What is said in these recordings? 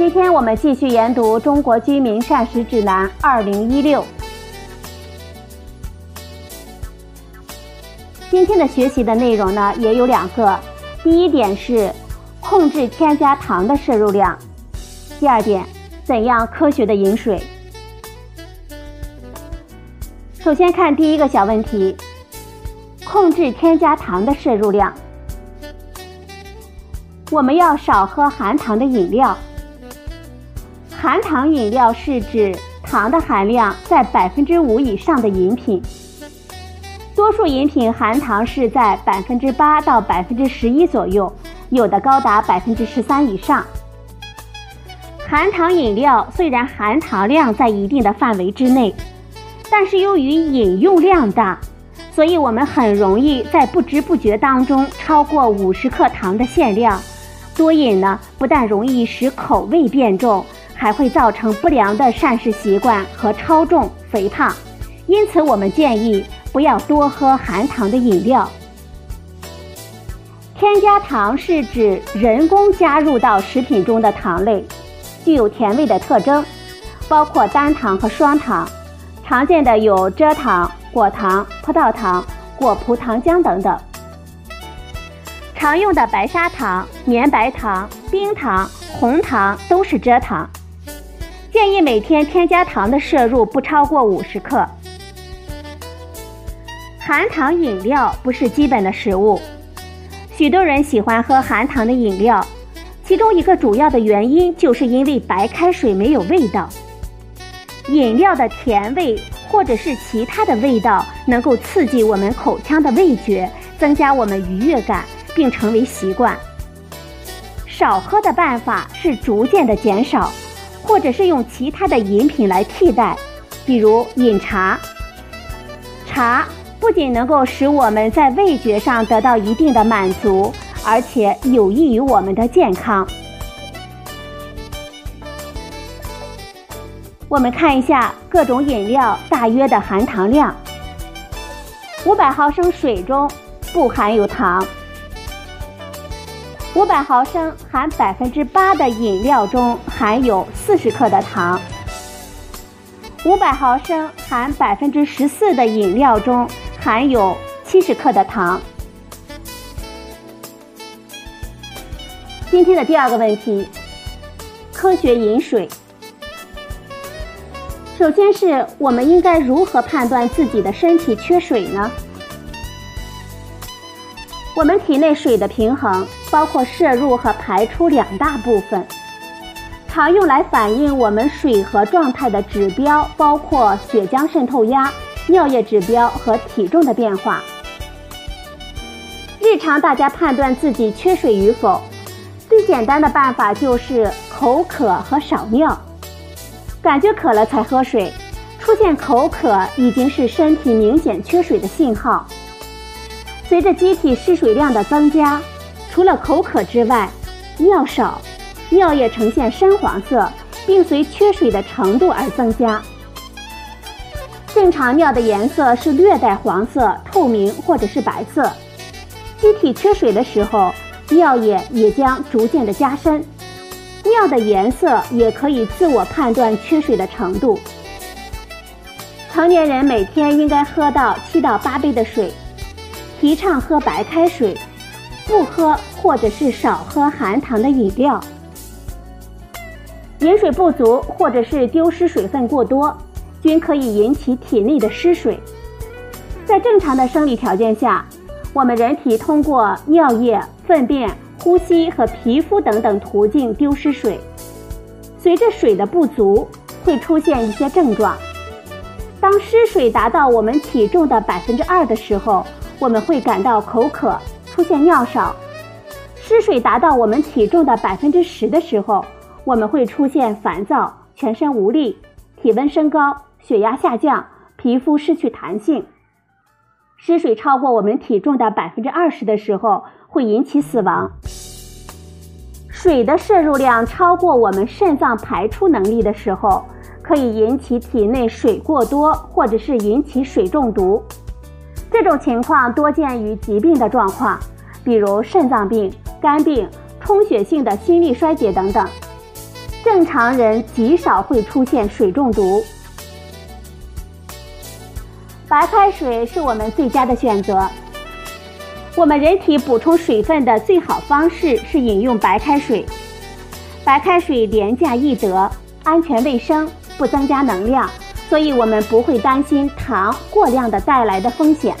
今天我们继续研读《中国居民膳食指南 （2016）》。今天的学习的内容呢，也有两个。第一点是控制添加糖的摄入量；第二点，怎样科学的饮水。首先看第一个小问题：控制添加糖的摄入量。我们要少喝含糖的饮料。含糖饮料是指糖的含量在百分之五以上的饮品。多数饮品含糖是在百分之八到百分之十一左右，有的高达百分之十三以上。含糖饮料虽然含糖量在一定的范围之内。但是由于饮用量大，所以我们很容易在不知不觉当中超过五十克糖的限量。多饮呢，不但容易使口味变重，还会造成不良的膳食习惯和超重、肥胖。因此，我们建议不要多喝含糖的饮料。添加糖是指人工加入到食品中的糖类，具有甜味的特征，包括单糖和双糖。常见的有蔗糖、果糖、葡萄糖、果葡糖浆等等。常用的白砂糖、绵白糖、冰糖、红糖都是蔗糖。建议每天添加糖的摄入不超过五十克。含糖饮料不是基本的食物，许多人喜欢喝含糖的饮料，其中一个主要的原因就是因为白开水没有味道。饮料的甜味或者是其他的味道，能够刺激我们口腔的味觉，增加我们愉悦感，并成为习惯。少喝的办法是逐渐的减少，或者是用其他的饮品来替代，比如饮茶。茶不仅能够使我们在味觉上得到一定的满足，而且有益于我们的健康。我们看一下各种饮料大约的含糖量。五百毫升水中不含有糖。五百毫升含百分之八的饮料中含有四十克的糖。五百毫升含百分之十四的饮料中含有七十克的糖。今天的第二个问题：科学饮水。首先是我们应该如何判断自己的身体缺水呢？我们体内水的平衡包括摄入和排出两大部分，常用来反映我们水和状态的指标包括血浆渗透压、尿液指标和体重的变化。日常大家判断自己缺水与否，最简单的办法就是口渴和少尿。感觉渴了才喝水，出现口渴已经是身体明显缺水的信号。随着机体失水量的增加，除了口渴之外，尿少，尿液呈现深黄色，并随缺水的程度而增加。正常尿的颜色是略带黄色、透明或者是白色。机体缺水的时候，尿液也将逐渐的加深。尿的颜色也可以自我判断缺水的程度。成年人每天应该喝到七到八杯的水，提倡喝白开水，不喝或者是少喝含糖的饮料。饮水不足或者是丢失水分过多，均可以引起体内的失水。在正常的生理条件下，我们人体通过尿液、粪便。呼吸和皮肤等等途径丢失水，随着水的不足，会出现一些症状。当失水达到我们体重的百分之二的时候，我们会感到口渴，出现尿少；失水达到我们体重的百分之十的时候，我们会出现烦躁、全身无力、体温升高、血压下降、皮肤失去弹性。失水超过我们体重的百分之二十的时候，会引起死亡。水的摄入量超过我们肾脏排出能力的时候，可以引起体内水过多，或者是引起水中毒。这种情况多见于疾病的状况，比如肾脏病、肝病、充血性的心力衰竭等等。正常人极少会出现水中毒。白开水是我们最佳的选择。我们人体补充水分的最好方式是饮用白开水。白开水廉价易得，安全卫生，不增加能量，所以我们不会担心糖过量的带来的风险。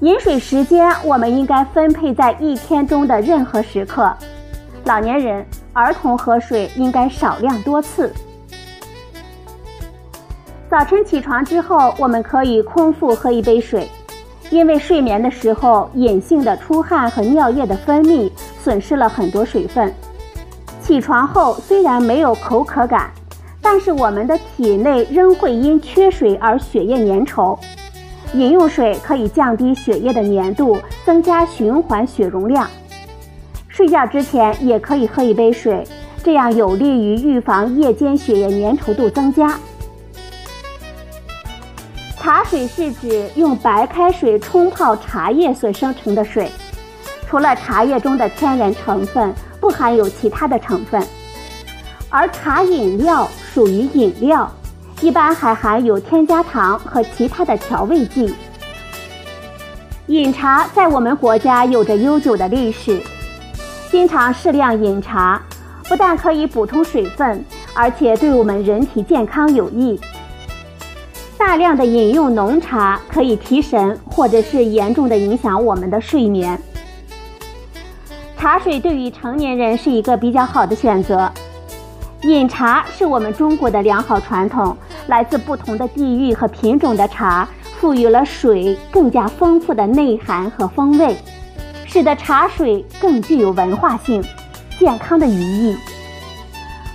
饮水时间我们应该分配在一天中的任何时刻。老年人、儿童喝水应该少量多次。早晨起床之后，我们可以空腹喝一杯水，因为睡眠的时候隐性的出汗和尿液的分泌损失了很多水分。起床后虽然没有口渴感，但是我们的体内仍会因缺水而血液粘稠。饮用水可以降低血液的粘度，增加循环血容量。睡觉之前也可以喝一杯水，这样有利于预防夜间血液粘稠度增加。茶水是指用白开水冲泡茶叶所生成的水，除了茶叶中的天然成分，不含有其他的成分。而茶饮料属于饮料，一般还含有添加糖和其他的调味剂。饮茶在我们国家有着悠久的历史，经常适量饮茶，不但可以补充水分，而且对我们人体健康有益。大量的饮用浓茶可以提神，或者是严重的影响我们的睡眠。茶水对于成年人是一个比较好的选择。饮茶是我们中国的良好传统，来自不同的地域和品种的茶，赋予了水更加丰富的内涵和风味，使得茶水更具有文化性、健康的寓意。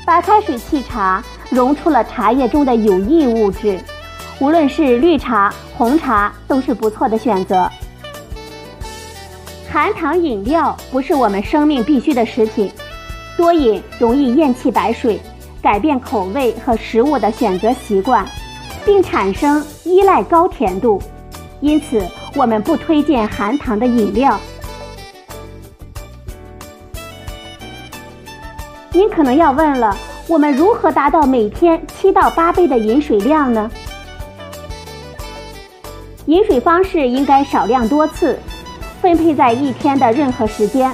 白开水沏茶，溶出了茶叶中的有益物质。无论是绿茶、红茶，都是不错的选择。含糖饮料不是我们生命必需的食品，多饮容易厌弃白水，改变口味和食物的选择习惯，并产生依赖高甜度。因此，我们不推荐含糖的饮料。您可能要问了，我们如何达到每天七到八杯的饮水量呢？饮水方式应该少量多次，分配在一天的任何时间，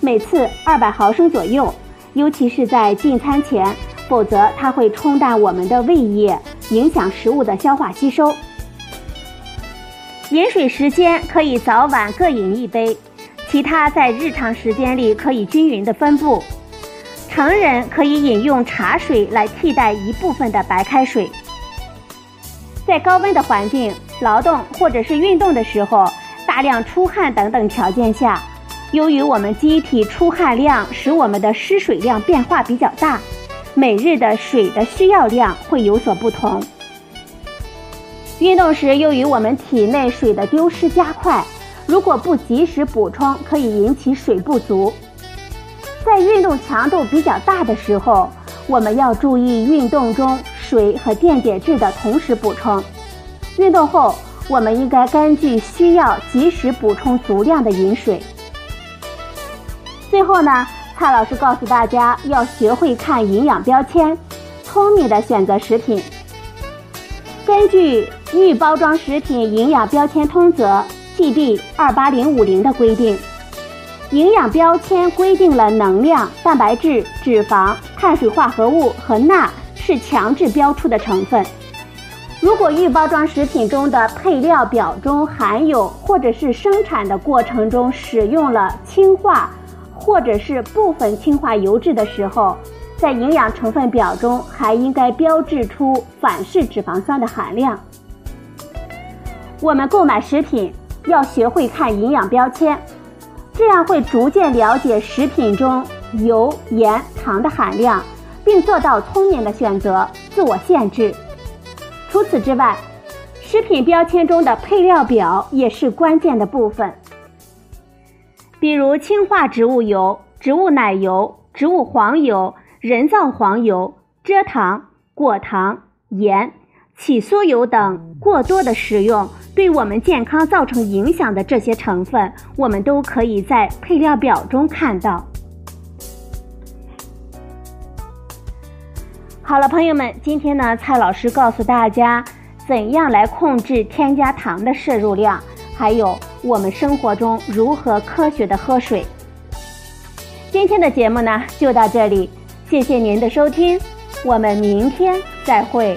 每次二百毫升左右，尤其是在进餐前，否则它会冲淡我们的胃液，影响食物的消化吸收。饮水时间可以早晚各饮一杯，其他在日常时间里可以均匀的分布。成人可以饮用茶水来替代一部分的白开水。在高温的环境。劳动或者是运动的时候，大量出汗等等条件下，由于我们机体出汗量使我们的失水量变化比较大，每日的水的需要量会有所不同。运动时，由于我们体内水的丢失加快，如果不及时补充，可以引起水不足。在运动强度比较大的时候，我们要注意运动中水和电解质的同时补充。运动后，我们应该根据需要及时补充足量的饮水。最后呢，蔡老师告诉大家要学会看营养标签，聪明的选择食品。根据《预包装食品营养标签通则》GB 二八零五零的规定，营养标签规定了能量、蛋白质、脂肪、碳水化合物和钠是强制标出的成分。如果预包装食品中的配料表中含有，或者是生产的过程中使用了氢化，或者是部分氢化油脂的时候，在营养成分表中还应该标志出反式脂肪酸的含量。我们购买食品要学会看营养标签，这样会逐渐了解食品中油、盐、糖的含量，并做到聪明的选择，自我限制。除此之外，食品标签中的配料表也是关键的部分。比如氢化植物油、植物奶油、植物黄油、人造黄油、蔗糖、果糖、盐、起酥油等过多的食用，对我们健康造成影响的这些成分，我们都可以在配料表中看到。好了，朋友们，今天呢，蔡老师告诉大家怎样来控制添加糖的摄入量，还有我们生活中如何科学的喝水。今天的节目呢，就到这里，谢谢您的收听，我们明天再会。